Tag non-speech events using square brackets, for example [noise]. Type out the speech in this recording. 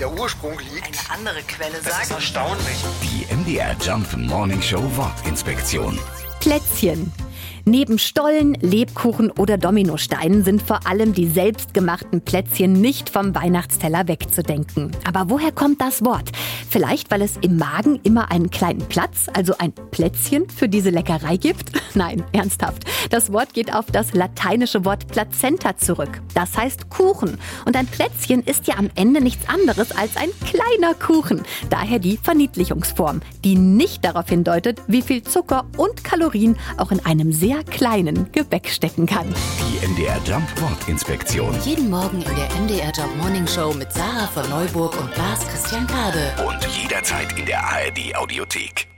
der Ursprung liegt. Eine andere Quelle Das ist sagt. erstaunlich. Die MDR Jump Morning Show Wortinspektion. Plätzchen. Neben Stollen, Lebkuchen oder Dominosteinen sind vor allem die selbstgemachten Plätzchen nicht vom Weihnachtsteller wegzudenken. Aber woher kommt das Wort? Vielleicht, weil es im Magen immer einen kleinen Platz, also ein Plätzchen für diese Leckerei gibt? [laughs] Nein, ernsthaft. Das Wort geht auf das lateinische Wort Plazenta zurück. Das heißt Kuchen. Und ein Plätzchen ist ja am Ende nichts anderes als ein kleiner Kuchen. Daher die Verniedlichungsform, die nicht darauf hindeutet, wie viel Zucker und Kalorien auch in einem sehr kleinen Gebäck stecken kann. Die MDR Jump Wortinspektion. Jeden Morgen in der MDR Job Morning Show mit Sarah von Neuburg und Lars Christian Kade. Und jederzeit in der ARD Audiothek.